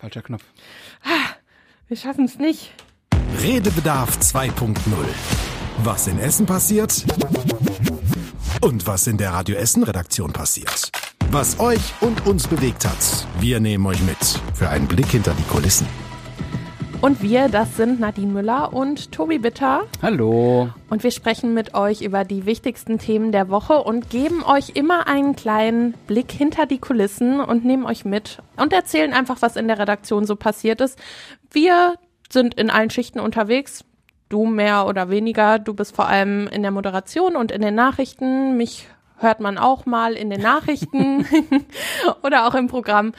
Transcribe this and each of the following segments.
Falscher Knopf. Wir schaffen es nicht. Redebedarf 2.0. Was in Essen passiert und was in der Radio Essen Redaktion passiert. Was euch und uns bewegt hat. Wir nehmen euch mit für einen Blick hinter die Kulissen. Und wir, das sind Nadine Müller und Tobi Bitter. Hallo. Und wir sprechen mit euch über die wichtigsten Themen der Woche und geben euch immer einen kleinen Blick hinter die Kulissen und nehmen euch mit und erzählen einfach, was in der Redaktion so passiert ist. Wir sind in allen Schichten unterwegs. Du mehr oder weniger. Du bist vor allem in der Moderation und in den Nachrichten. Mich hört man auch mal in den Nachrichten oder auch im Programm.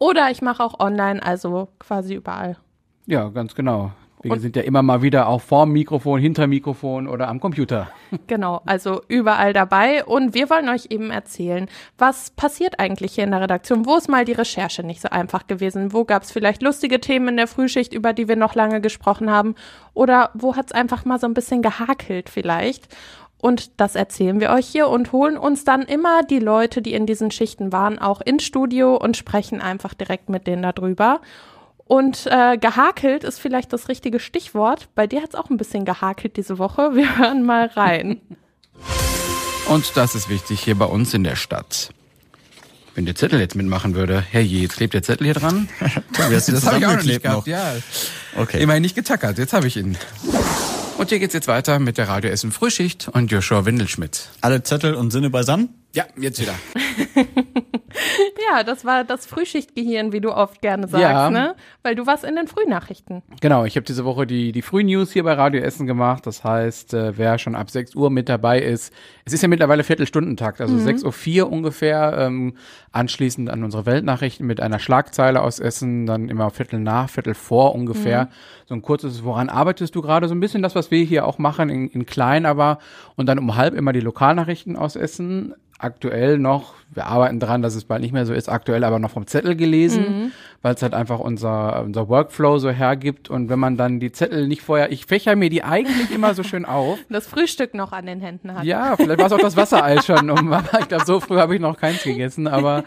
Oder ich mache auch online, also quasi überall. Ja, ganz genau. Wir und sind ja immer mal wieder auch vorm Mikrofon, hinter Mikrofon oder am Computer. Genau, also überall dabei. Und wir wollen euch eben erzählen, was passiert eigentlich hier in der Redaktion? Wo ist mal die Recherche nicht so einfach gewesen? Wo gab es vielleicht lustige Themen in der Frühschicht, über die wir noch lange gesprochen haben? Oder wo hat es einfach mal so ein bisschen gehakelt vielleicht? Und das erzählen wir euch hier und holen uns dann immer die Leute, die in diesen Schichten waren, auch ins Studio und sprechen einfach direkt mit denen darüber. Und äh, gehakelt ist vielleicht das richtige Stichwort. Bei dir hat es auch ein bisschen gehakelt diese Woche. Wir hören mal rein. Und das ist wichtig hier bei uns in der Stadt. Wenn der Zettel jetzt mitmachen würde, herrje, jetzt klebt der Zettel hier dran. das das habe ich auch noch nicht gehabt. Noch. Ja. Okay. Immerhin nicht getackert, jetzt habe ich ihn. Und hier geht's jetzt weiter mit der Radio Essen Frühschicht und Joshua Windelschmidt. Alle Zettel und Sinne beisammen? Ja, jetzt wieder. ja, das war das Frühschichtgehirn, wie du oft gerne sagst, ja. ne? Weil du warst in den Frühnachrichten. Genau, ich habe diese Woche die, die Frühnews hier bei Radio Essen gemacht. Das heißt, äh, wer schon ab 6 Uhr mit dabei ist, es ist ja mittlerweile Viertelstundentakt, also mhm. 6.04 Uhr ungefähr, ähm, anschließend an unsere Weltnachrichten mit einer Schlagzeile aus Essen, dann immer Viertel nach, Viertel vor ungefähr. Mhm. So ein kurzes, woran arbeitest du gerade? So ein bisschen das, was wir hier auch machen, in, in klein aber. Und dann um halb immer die Lokalnachrichten aus Essen aktuell noch, wir arbeiten dran, dass es bald nicht mehr so ist, aktuell aber noch vom Zettel gelesen, mhm. weil es halt einfach unser, unser Workflow so hergibt. Und wenn man dann die Zettel nicht vorher, ich fächer mir die eigentlich immer so schön auf. Das Frühstück noch an den Händen hat. Ja, vielleicht war es auch das Wassereis schon. Um, ich glaube, so früh habe ich noch keins gegessen, aber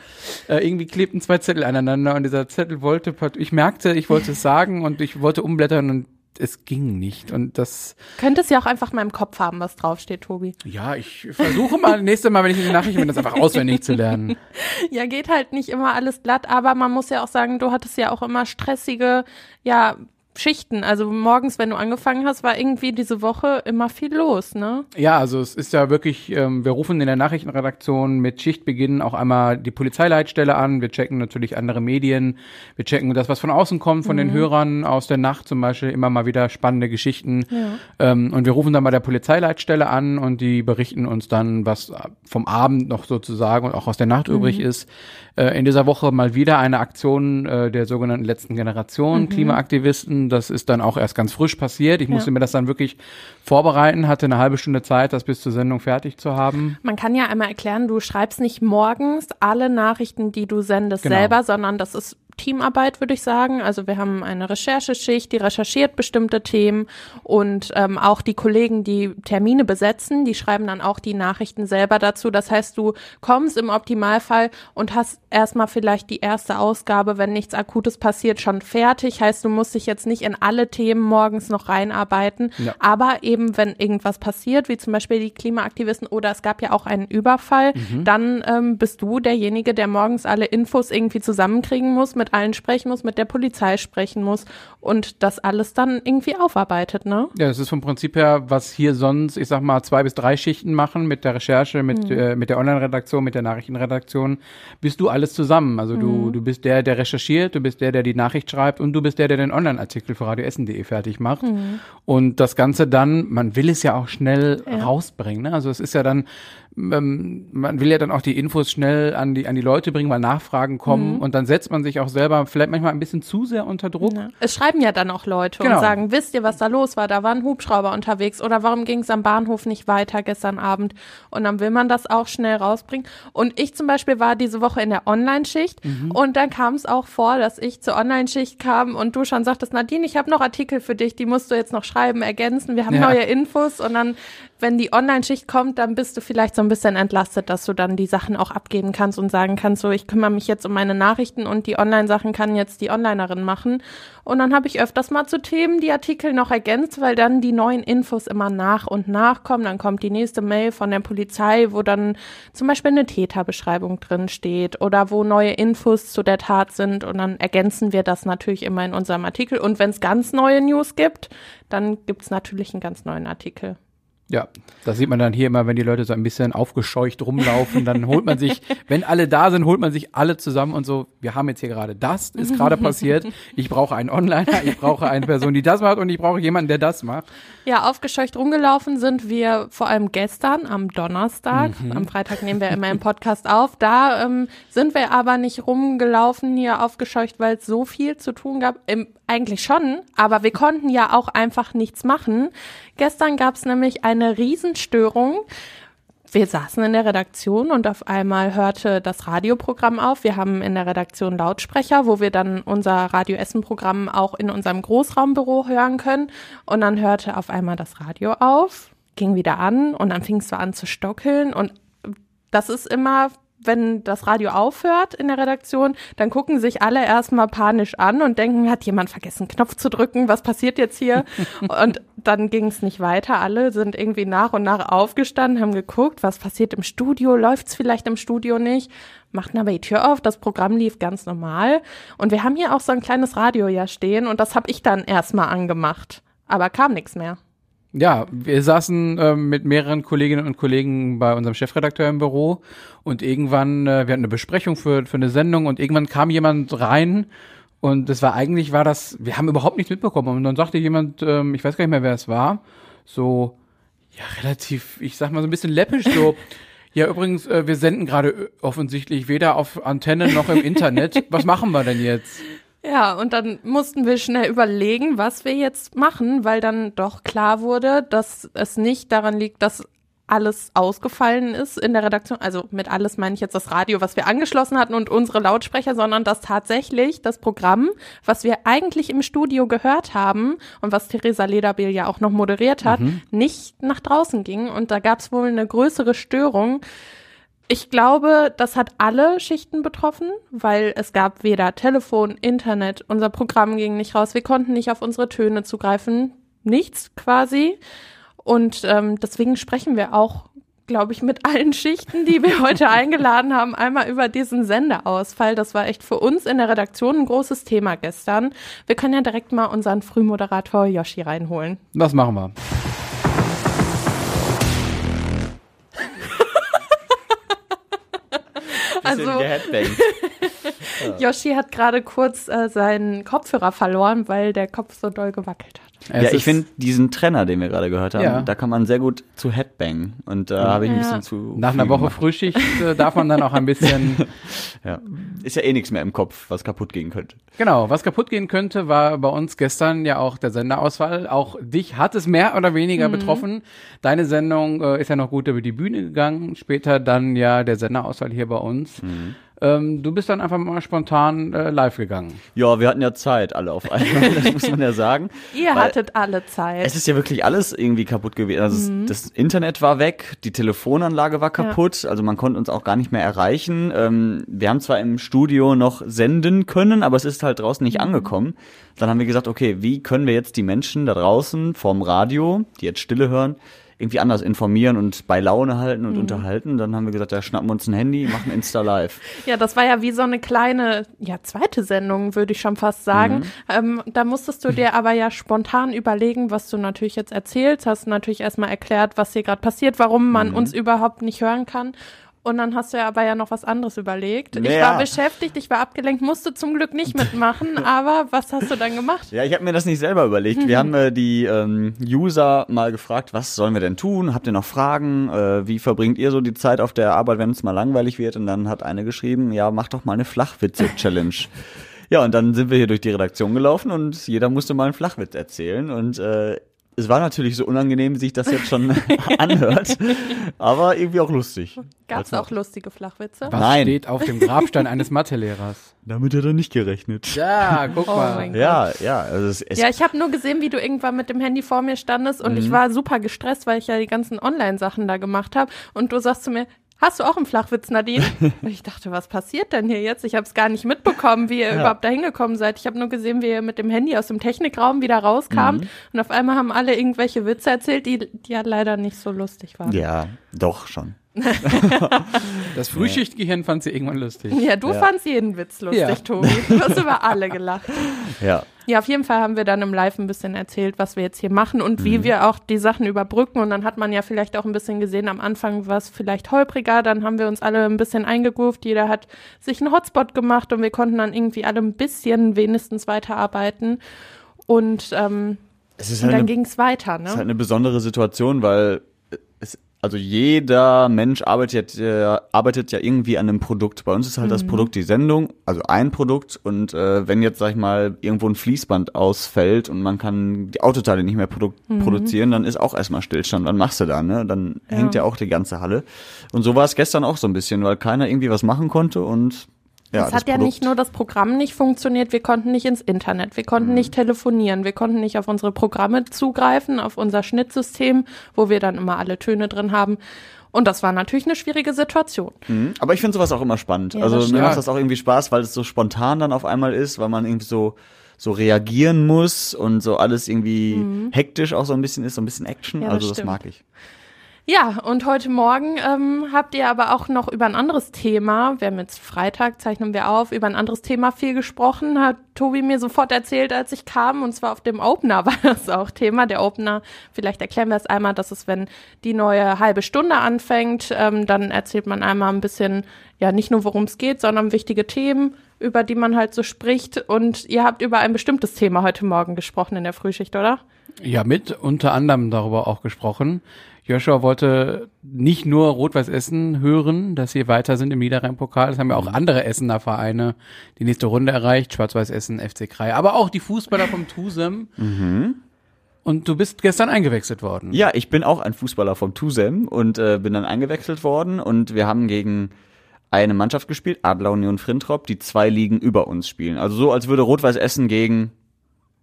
äh, irgendwie klebten zwei Zettel aneinander und dieser Zettel wollte, ich merkte, ich wollte es sagen und ich wollte umblättern und es ging nicht. Und das. Könntest ja auch einfach mal im Kopf haben, was draufsteht, Tobi. Ja, ich versuche mal, nächste Mal, wenn ich in die Nachrichten bin, das einfach auswendig zu lernen. Ja, geht halt nicht immer alles glatt, aber man muss ja auch sagen, du hattest ja auch immer stressige, ja, Schichten. Also morgens, wenn du angefangen hast, war irgendwie diese Woche immer viel los, ne? Ja, also es ist ja wirklich, ähm, wir rufen in der Nachrichtenredaktion mit Schichtbeginn auch einmal die Polizeileitstelle an. Wir checken natürlich andere Medien. Wir checken das, was von außen kommt, von mhm. den Hörern aus der Nacht zum Beispiel, immer mal wieder spannende Geschichten. Ja. Ähm, und wir rufen dann bei der Polizeileitstelle an und die berichten uns dann, was vom Abend noch sozusagen und auch aus der Nacht mhm. übrig ist. Äh, in dieser Woche mal wieder eine Aktion äh, der sogenannten letzten Generation mhm. Klimaaktivisten das ist dann auch erst ganz frisch passiert. Ich musste ja. mir das dann wirklich vorbereiten, hatte eine halbe Stunde Zeit, das bis zur Sendung fertig zu haben. Man kann ja einmal erklären, du schreibst nicht morgens alle Nachrichten, die du sendest, genau. selber, sondern das ist Teamarbeit, würde ich sagen. Also wir haben eine Rechercheschicht, die recherchiert bestimmte Themen und ähm, auch die Kollegen, die Termine besetzen, die schreiben dann auch die Nachrichten selber dazu. Das heißt, du kommst im Optimalfall und hast erstmal vielleicht die erste Ausgabe, wenn nichts Akutes passiert, schon fertig. Heißt, du musst dich jetzt nicht in alle Themen morgens noch reinarbeiten. Ja. Aber eben, wenn irgendwas passiert, wie zum Beispiel die Klimaaktivisten oder es gab ja auch einen Überfall, mhm. dann ähm, bist du derjenige, der morgens alle Infos irgendwie zusammenkriegen muss mit mit allen sprechen muss, mit der Polizei sprechen muss und das alles dann irgendwie aufarbeitet, ne? Ja, das ist vom Prinzip her, was hier sonst, ich sag mal, zwei bis drei Schichten machen mit der Recherche, mit, mhm. äh, mit der Online-Redaktion, mit der Nachrichtenredaktion, bist du alles zusammen. Also mhm. du, du bist der, der recherchiert, du bist der, der die Nachricht schreibt und du bist der, der den Online-Artikel für radioessen.de fertig macht. Mhm. Und das Ganze dann, man will es ja auch schnell ja. rausbringen. Ne? Also es ist ja dann, ähm, man will ja dann auch die Infos schnell an die, an die Leute bringen, weil Nachfragen kommen mhm. und dann setzt man sich auch selber vielleicht manchmal ein bisschen zu sehr unter Druck. Ja. Es schreiben ja dann auch Leute genau. und sagen, wisst ihr, was da los war? Da war ein Hubschrauber unterwegs oder warum ging es am Bahnhof nicht weiter gestern Abend? Und dann will man das auch schnell rausbringen. Und ich zum Beispiel war diese Woche in der Online-Schicht mhm. und dann kam es auch vor, dass ich zur Online-Schicht kam und du schon sagtest, Nadine, ich habe noch Artikel für dich, die musst du jetzt noch schreiben, ergänzen. Wir haben ja. neue Infos und dann wenn die Online-Schicht kommt, dann bist du vielleicht so ein bisschen entlastet, dass du dann die Sachen auch abgeben kannst und sagen kannst, so ich kümmere mich jetzt um meine Nachrichten und die Online-Sachen kann jetzt die Onlinerin machen. Und dann habe ich öfters mal zu Themen die Artikel noch ergänzt, weil dann die neuen Infos immer nach und nach kommen. Dann kommt die nächste Mail von der Polizei, wo dann zum Beispiel eine Täterbeschreibung drin steht oder wo neue Infos zu der Tat sind und dann ergänzen wir das natürlich immer in unserem Artikel. Und wenn es ganz neue News gibt, dann gibt es natürlich einen ganz neuen Artikel. Ja, das sieht man dann hier immer, wenn die Leute so ein bisschen aufgescheucht rumlaufen, dann holt man sich, wenn alle da sind, holt man sich alle zusammen und so, wir haben jetzt hier gerade das, ist gerade passiert, ich brauche einen Onliner, ich brauche eine Person, die das macht und ich brauche jemanden, der das macht. Ja, aufgescheucht rumgelaufen sind wir vor allem gestern am Donnerstag, mhm. am Freitag nehmen wir immer im Podcast auf, da ähm, sind wir aber nicht rumgelaufen hier aufgescheucht, weil es so viel zu tun gab, Im, eigentlich schon, aber wir konnten ja auch einfach nichts machen. Gestern gab es nämlich eine Riesenstörung. Wir saßen in der Redaktion und auf einmal hörte das Radioprogramm auf. Wir haben in der Redaktion Lautsprecher, wo wir dann unser Radio Essen Programm auch in unserem Großraumbüro hören können. Und dann hörte auf einmal das Radio auf, ging wieder an und dann fing es so an zu stockeln. Und das ist immer wenn das Radio aufhört in der Redaktion, dann gucken sich alle erstmal panisch an und denken, hat jemand vergessen, Knopf zu drücken? Was passiert jetzt hier? und dann ging es nicht weiter. Alle sind irgendwie nach und nach aufgestanden, haben geguckt, was passiert im Studio, läuft es vielleicht im Studio nicht, machten aber die Tür auf, das Programm lief ganz normal. Und wir haben hier auch so ein kleines Radio ja stehen und das habe ich dann erstmal angemacht. Aber kam nichts mehr. Ja, wir saßen äh, mit mehreren Kolleginnen und Kollegen bei unserem Chefredakteur im Büro und irgendwann, äh, wir hatten eine Besprechung für, für eine Sendung und irgendwann kam jemand rein und das war eigentlich, war das, wir haben überhaupt nichts mitbekommen und dann sagte jemand, ähm, ich weiß gar nicht mehr, wer es war, so, ja, relativ, ich sag mal so ein bisschen läppisch, so, ja, übrigens, äh, wir senden gerade offensichtlich weder auf Antenne noch im Internet. Was machen wir denn jetzt? Ja, und dann mussten wir schnell überlegen, was wir jetzt machen, weil dann doch klar wurde, dass es nicht daran liegt, dass alles ausgefallen ist in der Redaktion. Also mit alles meine ich jetzt das Radio, was wir angeschlossen hatten und unsere Lautsprecher, sondern dass tatsächlich das Programm, was wir eigentlich im Studio gehört haben und was Theresa Lederbiel ja auch noch moderiert hat, mhm. nicht nach draußen ging. Und da gab es wohl eine größere Störung ich glaube, das hat alle Schichten betroffen, weil es gab weder Telefon, Internet, unser Programm ging nicht raus, wir konnten nicht auf unsere Töne zugreifen, nichts quasi. Und ähm, deswegen sprechen wir auch, glaube ich, mit allen Schichten, die wir heute eingeladen haben, einmal über diesen Sendeausfall. Das war echt für uns in der Redaktion ein großes Thema gestern. Wir können ja direkt mal unseren Frühmoderator Yoshi reinholen. Das machen wir. Also, Yoshi hat gerade kurz äh, seinen Kopfhörer verloren, weil der Kopf so doll gewackelt hat. Es ja, ich finde diesen Trenner, den wir gerade gehört haben, ja. da kann man sehr gut zu Headbang. Und da äh, habe ich ein ja. bisschen zu. Nach einer Woche gemacht. Frühschicht äh, darf man dann auch ein bisschen. ja. Ist ja eh nichts mehr im Kopf, was kaputt gehen könnte. Genau, was kaputt gehen könnte, war bei uns gestern ja auch der Senderausfall. Auch dich hat es mehr oder weniger mhm. betroffen. Deine Sendung äh, ist ja noch gut über die Bühne gegangen. Später dann ja der Senderausfall hier bei uns. Mhm. Ähm, du bist dann einfach mal spontan äh, live gegangen. Ja, wir hatten ja Zeit alle auf einmal, das muss man ja sagen. Ihr hattet alle Zeit. Es ist ja wirklich alles irgendwie kaputt gewesen. Also mhm. das, Internet war weg, die Telefonanlage war kaputt, ja. also man konnte uns auch gar nicht mehr erreichen. Ähm, wir haben zwar im Studio noch senden können, aber es ist halt draußen nicht mhm. angekommen. Dann haben wir gesagt, okay, wie können wir jetzt die Menschen da draußen vorm Radio, die jetzt Stille hören, irgendwie anders informieren und bei Laune halten und mhm. unterhalten. Dann haben wir gesagt, ja, schnappen wir uns ein Handy, machen Insta Live. ja, das war ja wie so eine kleine, ja, zweite Sendung, würde ich schon fast sagen. Mhm. Ähm, da musstest du dir aber ja spontan überlegen, was du natürlich jetzt erzählst. Hast natürlich erstmal erklärt, was hier gerade passiert, warum man mhm. uns überhaupt nicht hören kann. Und dann hast du ja aber ja noch was anderes überlegt. Ja. Ich war beschäftigt, ich war abgelenkt, musste zum Glück nicht mitmachen, aber was hast du dann gemacht? Ja, ich habe mir das nicht selber überlegt. Wir haben äh, die ähm, User mal gefragt, was sollen wir denn tun? Habt ihr noch Fragen? Äh, wie verbringt ihr so die Zeit auf der Arbeit, wenn es mal langweilig wird? Und dann hat eine geschrieben, ja, mach doch mal eine Flachwitze-Challenge. ja, und dann sind wir hier durch die Redaktion gelaufen und jeder musste mal einen Flachwitz erzählen. Und äh, es war natürlich so unangenehm, wie sich das jetzt schon anhört, aber irgendwie auch lustig. Gab es auch lustige Flachwitze? Was Nein. steht auf dem Grabstein eines Mathelehrers? Damit hat er nicht gerechnet. Ja, guck Oh mal. Ja, ja, also es, es Ja, ich habe nur gesehen, wie du irgendwann mit dem Handy vor mir standest und Mhm. ich war super gestresst, weil ich ja die ganzen Online-Sachen da gemacht habe. Und du sagst zu mir, hast du auch einen Flachwitz, Nadine? und ich dachte, was passiert denn hier jetzt? Ich habe es gar nicht mitbekommen, wie ihr überhaupt da hingekommen seid. Ich habe nur gesehen, wie ihr mit dem Handy aus dem Technikraum wieder rauskamt. Mhm. Und auf einmal haben alle irgendwelche Witze erzählt, die, die ja leider nicht so lustig waren. ja, doch schon. Das Frühschichtgehirn fand sie irgendwann lustig. Ja, du Ja. fandst jeden Witz lustig, Ja. Tobi. Du hast über alle gelacht. Ja. Ja, auf jeden Fall haben wir dann im Live ein bisschen erzählt, was wir jetzt hier machen und wie wir auch die Sachen überbrücken. Und dann hat man ja vielleicht auch ein bisschen gesehen, am Anfang war es vielleicht holpriger, dann haben wir uns alle ein bisschen eingegroovt, jeder hat sich einen Hotspot gemacht und wir konnten dann irgendwie alle ein bisschen wenigstens weiterarbeiten. Und, ähm, Es ist und halt dann ging es weiter, es ist halt ne? eine besondere Situation, weil es, also jeder Mensch arbeitet, ja- arbeitet ja irgendwie an einem Produkt. Bei uns ist halt das Produkt die Sendung, also ein Produkt. Und äh, wenn jetzt, sag ich mal, irgendwo ein Fließband ausfällt und man kann die Autoteile nicht mehr produ produzieren, dann ist auch erstmal Stillstand. Dann machst du da, ne? Dann hängt ja auch die ganze Halle. Und so war es gestern auch so ein bisschen, weil keiner irgendwie was machen konnte und ja, es hat ja Produkt- nicht nur das Programm nicht funktioniert, wir konnten nicht ins Internet, wir Mhm. konnten nicht telefonieren, wir konnten nicht auf unsere Programme zugreifen, auf unser Schnittsystem, wo wir dann immer alle Töne drin haben. Und das war natürlich eine schwierige Situation. Mhm. Aber ich finde sowas auch immer spannend. Ja, also mir stimmt. macht das auch irgendwie Spaß, weil es so spontan dann auf einmal ist, weil man irgendwie so so reagieren muss und so alles irgendwie hektisch auch so ein bisschen ist, so ein bisschen Action. Mhm. Ja, also das stimmt. mag ich. Ja, und heute Morgen ähm, habt ihr aber auch noch über ein anderes Thema, wir haben jetzt Freitag, zeichnen wir auf, über ein anderes Thema viel gesprochen, hat Tobi mir sofort erzählt, als ich kam, und zwar auf dem Opener war das auch Thema. Der Opener, vielleicht erklären wir es einmal, dass es, wenn die neue halbe Stunde anfängt, ähm, dann erzählt man einmal ein bisschen, ja, nicht nur worum es geht, sondern wichtige Themen, über die man halt so spricht. Und ihr habt über ein bestimmtes Thema heute Morgen gesprochen in der Frühschicht, oder? Ja, mit unter anderem darüber auch gesprochen. Joshua wollte nicht nur Rot-Weiß Essen hören, dass sie weiter sind im Niederrhein-Pokal. Es haben ja auch andere Essener Vereine die nächste Runde erreicht. Schwarz-Weiß Essen, FC Krei. Aber auch die Fußballer vom Tusem. Und du bist gestern eingewechselt worden. Ja, ich bin auch ein Fußballer vom Tusem und äh, bin dann eingewechselt worden und wir haben gegen eine Mannschaft gespielt, Adler Union Frintrop, die zwei Ligen über uns spielen. Also so, als würde Rot-Weiß Essen gegen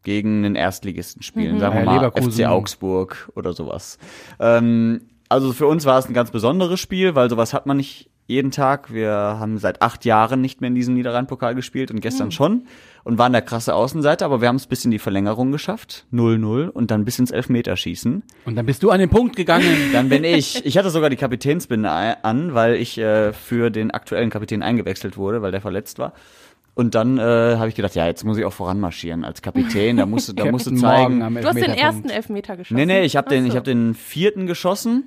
gegen einen Erstligisten spielen, sagen wir mal Leverkusen. FC Augsburg oder sowas. Ähm, also für uns war es ein ganz besonderes Spiel, weil sowas hat man nicht jeden Tag. Wir haben seit acht Jahren nicht mehr in diesem Niederrhein-Pokal gespielt und gestern schon und waren der krasse Außenseiter, aber wir haben es bis in die Verlängerung geschafft, 0-0 und dann bis ins Elfmeterschießen. Und dann bist du an den Punkt gegangen. Dann bin ich, ich hatte sogar die Kapitänsbinde an, weil ich äh, für den aktuellen Kapitän eingewechselt wurde, weil der verletzt war. Und dann äh, habe ich gedacht, ja, jetzt muss ich auch voranmarschieren als Kapitän. Da musst du, da musst du zeigen. Du hast den ersten Elfmeter geschossen. Nee, nee, ich habe den, ich so. habe den vierten geschossen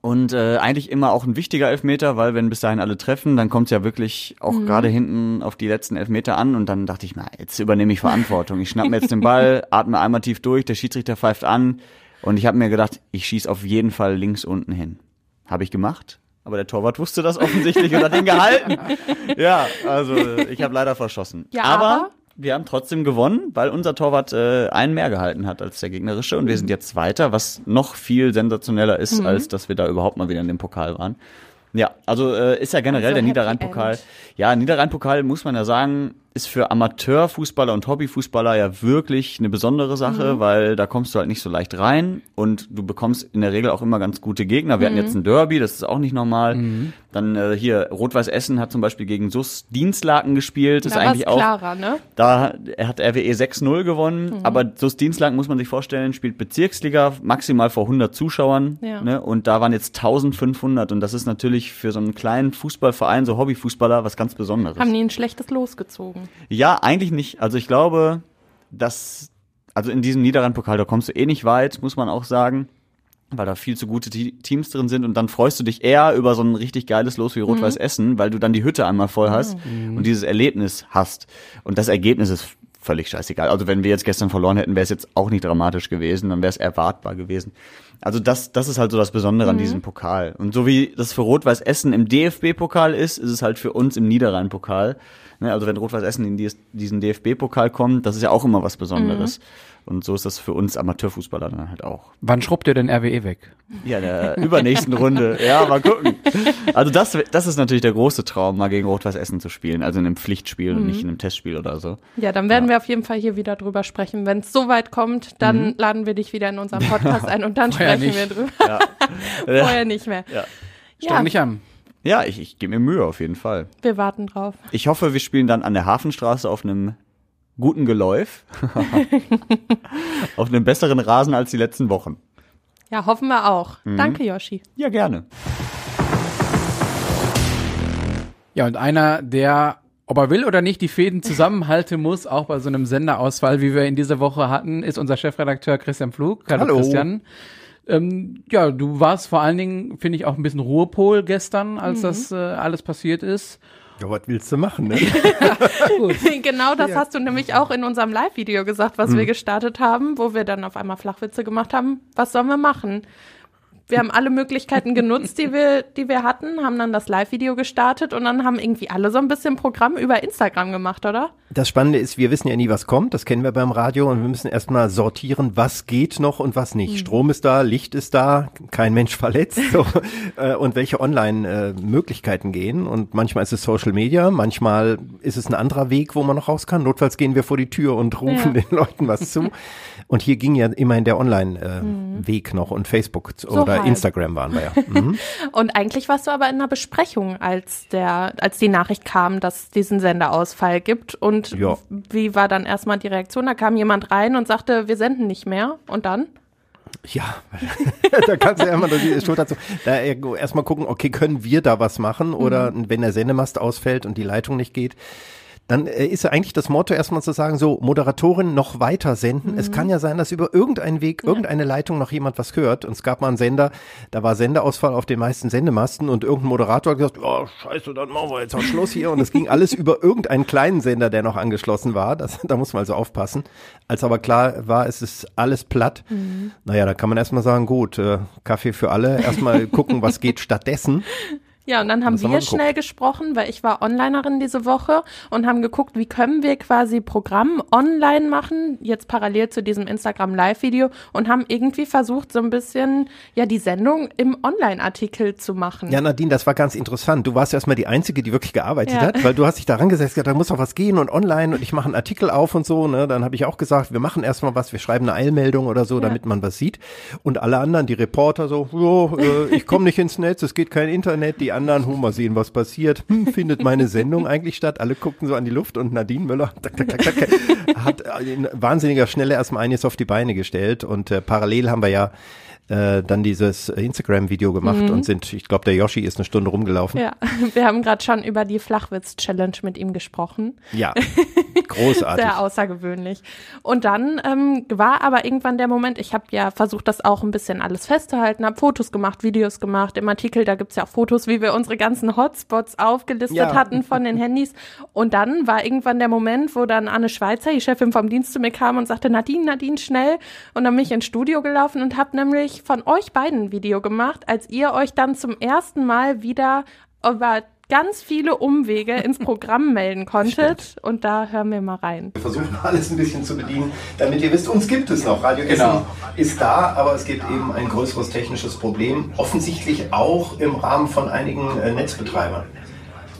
und äh, eigentlich immer auch ein wichtiger Elfmeter, weil wenn bis dahin alle treffen, dann kommt es ja wirklich auch Mhm. gerade hinten auf die letzten Elfmeter an und dann dachte ich, na, jetzt übernehme ich Verantwortung. Ich schnapp mir jetzt den Ball, atme einmal tief durch, der Schiedsrichter pfeift an und ich habe mir gedacht, ich schieß auf jeden Fall links unten hin. Habe ich gemacht. Aber der Torwart wusste das offensichtlich und hat den gehalten. Ja, also ich habe leider verschossen. Ja, aber- wir haben trotzdem gewonnen, weil unser Torwart äh, einen mehr gehalten hat als der gegnerische und wir sind jetzt weiter, was noch viel sensationeller ist, Mhm. als dass wir da überhaupt mal wieder in dem Pokal waren. Ja, also äh, ist ja generell Also der Niederrhein-Pokal. Ja, Niederrhein-Pokal muss man ja sagen, ist für Amateurfußballer und Hobbyfußballer ja wirklich eine besondere Sache, Mhm. weil da kommst du halt nicht so leicht rein und du bekommst in der Regel auch immer ganz gute Gegner. Wir Mhm. hatten jetzt ein Derby, das ist auch nicht normal. Dann äh, hier Rot-Weiß Essen hat zum Beispiel gegen SUS Dienstlaken gespielt. Das Da ist eigentlich es auch klarer, ne? da hat RWE 6-0 gewonnen, Mhm. aber so Dienstlagen muss man sich vorstellen, spielt Bezirksliga maximal vor 100 Zuschauern Ja. ne? und da waren jetzt 1500 und das ist natürlich für so einen kleinen Fußballverein, so Hobbyfußballer, was ganz Besonderes. Haben die ein schlechtes Los gezogen. Ja, eigentlich nicht. Also ich glaube, dass, also in diesem Niederrhein-Pokal, da kommst du eh nicht weit, muss man auch sagen, weil da viel zu gute Te- Teams drin sind und dann freust du dich eher über so ein richtig geiles Los wie Rot-Weiß Essen, weil du dann die Hütte einmal voll hast und dieses Erlebnis hast. Und das Ergebnis ist völlig scheißegal. Also wenn wir jetzt gestern verloren hätten, wäre es jetzt auch nicht dramatisch gewesen, dann wäre es erwartbar gewesen. Also das, das ist halt so das Besondere an diesem Pokal. Und so wie das für Rot-Weiß Essen im DFB-Pokal ist, ist es halt für uns im Niederrhein-Pokal. Ne, also wenn Rot-Weiß Essen in diesen DFB-Pokal kommt, das ist ja auch immer was Besonderes. Mhm. Und so ist das für uns Amateurfußballer dann halt auch. Wann schrubbt ihr denn RWE weg? Ja, der übernächsten Runde. Ja, mal gucken. Also das, das ist natürlich der große Traum, mal gegen Rot-Weiß Essen zu spielen. Also in einem Pflichtspiel mhm. und nicht in einem Testspiel oder so. Ja, dann werden ja. wir auf jeden Fall hier wieder drüber sprechen. Wenn es so weit kommt, dann mhm. laden wir dich wieder in unseren Podcast ein und dann sprechen wir drüber. Ja. Vorher nicht mehr. Ja. Ja. nicht an. Ja, ich, ich gebe mir Mühe auf jeden Fall. Wir warten drauf. Ich hoffe, wir spielen dann an der Hafenstraße auf einem guten Geläuf. auf einem besseren Rasen als die letzten Wochen. Ja, hoffen wir auch. Mhm. Danke, Yoshi. Ja, gerne. Ja, und einer, der, ob er will oder nicht, die Fäden zusammenhalten muss, auch bei so einem Senderausfall, wie wir in dieser Woche hatten, ist unser Chefredakteur Christian Flug. Hallo, Hallo. Christian. Ähm, ja, du warst vor allen Dingen, finde ich, auch ein bisschen Ruhepol gestern, als mhm. das äh, alles passiert ist. Ja, was willst du machen, ne? genau das ja. hast du nämlich auch in unserem Live-Video gesagt, was mhm. wir gestartet haben, wo wir dann auf einmal Flachwitze gemacht haben. Was sollen wir machen? Wir haben alle Möglichkeiten genutzt, die wir, die wir hatten, haben dann das Live-Video gestartet und dann haben irgendwie alle so ein bisschen Programm über Instagram gemacht, oder? Das Spannende ist, wir wissen ja nie, was kommt. Das kennen wir beim Radio und wir müssen erstmal sortieren, was geht noch und was nicht. Mhm. Strom ist da, Licht ist da, kein Mensch verletzt so, äh, und welche Online-Möglichkeiten gehen. Und manchmal ist es Social Media, manchmal ist es ein anderer Weg, wo man noch raus kann. Notfalls gehen wir vor die Tür und rufen ja. den Leuten was zu. Und hier ging ja immerhin der Online-Weg äh, mhm. noch und Facebook so oder halb. Instagram waren wir ja. Mhm. und eigentlich warst du aber in einer Besprechung, als der, als die Nachricht kam, dass es diesen Senderausfall gibt. Und ja. wie war dann erstmal die Reaktion? Da kam jemand rein und sagte, wir senden nicht mehr. Und dann? Ja, da kannst du ja immer die Schulter zu. Da erstmal gucken, okay, können wir da was machen? Oder mhm. wenn der Sendemast ausfällt und die Leitung nicht geht, dann äh, ist ja eigentlich das Motto erstmal zu sagen, so Moderatorin noch weiter senden. Mhm. Es kann ja sein, dass über irgendeinen Weg, irgendeine Leitung noch jemand was hört. Und es gab mal einen Sender, da war Senderausfall auf den meisten Sendemasten und irgendein Moderator hat gesagt, oh, scheiße, dann machen wir jetzt auch Schluss hier. Und es ging alles über irgendeinen kleinen Sender, der noch angeschlossen war. Das, da muss man also aufpassen. Als aber klar war, es ist alles platt. Mhm. Naja, da kann man erstmal sagen, gut, äh, Kaffee für alle. Erstmal gucken, was geht stattdessen. Ja, und dann haben wir schnell gesprochen, weil ich war Onlinerin diese Woche und haben geguckt, wie können wir quasi Programm online machen, jetzt parallel zu diesem Instagram Live-Video und haben irgendwie versucht, so ein bisschen, ja, die Sendung im Online-Artikel zu machen. Ja, Nadine, das war ganz interessant. Du warst erstmal die Einzige, die wirklich gearbeitet ja. hat, weil du hast dich da rangesetzt, gesagt, da muss doch was gehen und online und ich mache einen Artikel auf und so, ne, dann habe ich auch gesagt, wir machen erstmal was, wir schreiben eine Eilmeldung oder so, ja. damit man was sieht und alle anderen, die Reporter so, jo, äh, ich komme nicht ins Netz, es geht kein Internet, die anderen, hu, mal sehen, was passiert. Hm, findet meine Sendung eigentlich statt? Alle guckten so an die Luft und Nadine Müller tak, tak, tak, hat in wahnsinniger Schnelle erstmal einiges auf die Beine gestellt und äh, parallel haben wir ja äh, dann dieses Instagram-Video gemacht mhm. und sind, ich glaube, der Yoshi ist eine Stunde rumgelaufen. Ja, wir haben gerade schon über die Flachwitz-Challenge mit ihm gesprochen. Ja, großartig. Sehr außergewöhnlich. Und dann ähm, war aber irgendwann der Moment, ich habe ja versucht, das auch ein bisschen alles festzuhalten, habe Fotos gemacht, Videos gemacht. Im Artikel, da gibt's ja auch Fotos, wie wir unsere ganzen Hotspots aufgelistet ja. hatten von den Handys. Und dann war irgendwann der Moment, wo dann Anne Schweizer, die Chefin vom Dienst, zu mir kam und sagte, Nadine, Nadine, schnell. Und dann bin ich ins Studio gelaufen und habe nämlich von euch beiden ein Video gemacht, als ihr euch dann zum ersten Mal wieder über ganz viele Umwege ins Programm melden konntet. Stimmt. Und da hören wir mal rein. Wir versuchen alles ein bisschen zu bedienen, damit ihr wisst, uns gibt es noch. Radio genau. Essen ist da, aber es gibt eben ein größeres technisches Problem. Offensichtlich auch im Rahmen von einigen äh, Netzbetreibern.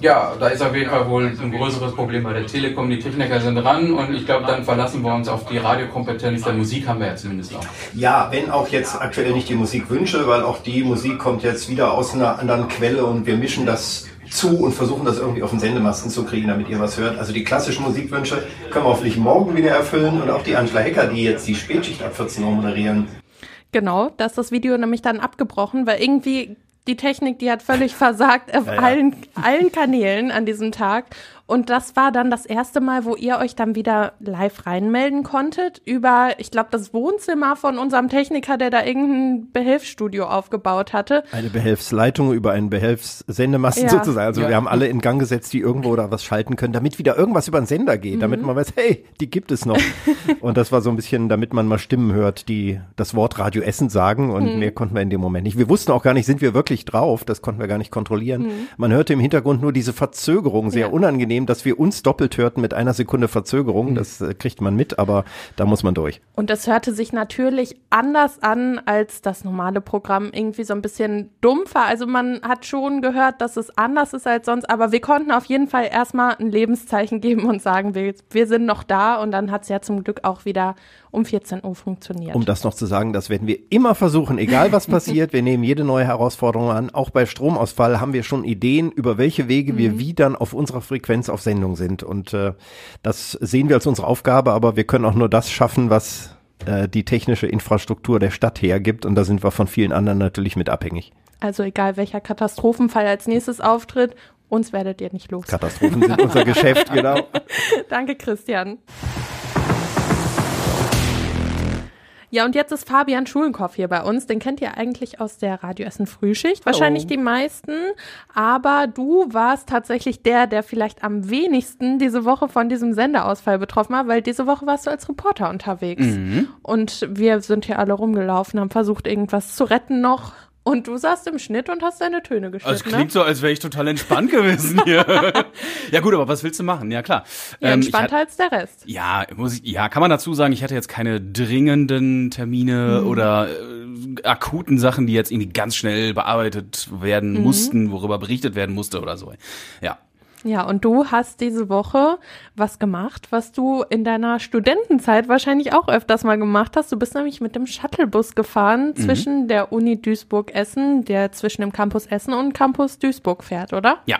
Ja, da ist auf jeden Fall wohl ein größeres Problem bei der Telekom. Die Techniker sind dran und ich glaube, dann verlassen wir uns auf die Radiokompetenz der Musik, haben wir ja zumindest auch. Ja, wenn auch jetzt aktuell nicht die Musik wünsche, weil auch die Musik kommt jetzt wieder aus einer anderen Quelle und wir mischen das zu und versuchen das irgendwie auf den Sendemasten zu kriegen, damit ihr was hört. Also die klassischen Musikwünsche können wir hoffentlich morgen wieder erfüllen und auch die Angela Hecker, die jetzt die Spätschicht ab 14 Uhr moderieren. Genau, da ist das Video nämlich dann abgebrochen, weil irgendwie die Technik, die hat völlig versagt auf ja, ja. allen, allen Kanälen an diesem Tag. Und das war dann das erste Mal, wo ihr euch dann wieder live reinmelden konntet über, ich glaube, das Wohnzimmer von unserem Techniker, der da irgendein Behelfsstudio aufgebaut hatte. Eine Behelfsleitung über einen Behelfssendemasten ja. sozusagen. Also ja. wir haben alle in Gang gesetzt, die irgendwo da was schalten können, damit wieder irgendwas über den Sender geht, mhm. damit man weiß, hey, die gibt es noch. und das war so ein bisschen, damit man mal Stimmen hört, die das Wort Radio Essen sagen und mhm. mehr konnten wir in dem Moment nicht. Wir wussten auch gar nicht, sind wir wirklich drauf, das konnten wir gar nicht kontrollieren. Mhm. Man hörte im Hintergrund nur diese Verzögerung, sehr ja. unangenehm unangenehm, dass wir uns doppelt hörten mit einer Sekunde Verzögerung. Das äh, kriegt man mit, aber da muss man durch. Und das hörte sich natürlich anders an als das normale Programm, irgendwie so ein bisschen dumpfer. Also man hat schon gehört, dass es anders ist als sonst, aber wir konnten auf jeden Fall erstmal ein Lebenszeichen geben und sagen, wir, wir sind noch da und dann hat es ja zum Glück auch wieder um 14 Uhr funktioniert. Um das noch zu sagen, das werden wir immer versuchen, egal was passiert. wir nehmen jede neue Herausforderung an. Auch bei Stromausfall haben wir schon Ideen, über welche Wege mhm. wir wie dann auf unserer Frequenz auf Sendung sind. Und äh, das sehen wir als unsere Aufgabe, aber wir können auch nur das schaffen, was äh, die technische Infrastruktur der Stadt hergibt. Und da sind wir von vielen anderen natürlich mit abhängig. Also egal welcher Katastrophenfall als nächstes auftritt, uns werdet ihr nicht los. Katastrophen sind unser Geschäft, genau. Danke, Christian. Ja, und jetzt ist Fabian Schulenkopf hier bei uns. Den kennt ihr eigentlich aus der Radio Essen Frühschicht. Wahrscheinlich die meisten. Aber du warst tatsächlich der, der vielleicht am wenigsten diese Woche von diesem Senderausfall betroffen war, weil diese Woche warst du als Reporter unterwegs. Mhm. Und wir sind hier alle rumgelaufen, haben versucht, irgendwas zu retten noch. Und du saßt im Schnitt und hast deine Töne geschnitten. Also es klingt ne? so, als wäre ich total entspannt gewesen hier. ja gut, aber was willst du machen? Ja klar. Ja, ähm, entspannter als der Rest. Ja, muss ich, ja, kann man dazu sagen, ich hatte jetzt keine dringenden Termine mhm. oder äh, akuten Sachen, die jetzt irgendwie ganz schnell bearbeitet werden mhm. mussten, worüber berichtet werden musste oder so. Ja. Ja, und du hast diese Woche was gemacht, was du in deiner Studentenzeit wahrscheinlich auch öfters mal gemacht hast. Du bist nämlich mit dem Shuttlebus gefahren mhm. zwischen der Uni Duisburg-Essen, der zwischen dem Campus Essen und Campus Duisburg fährt, oder? Ja.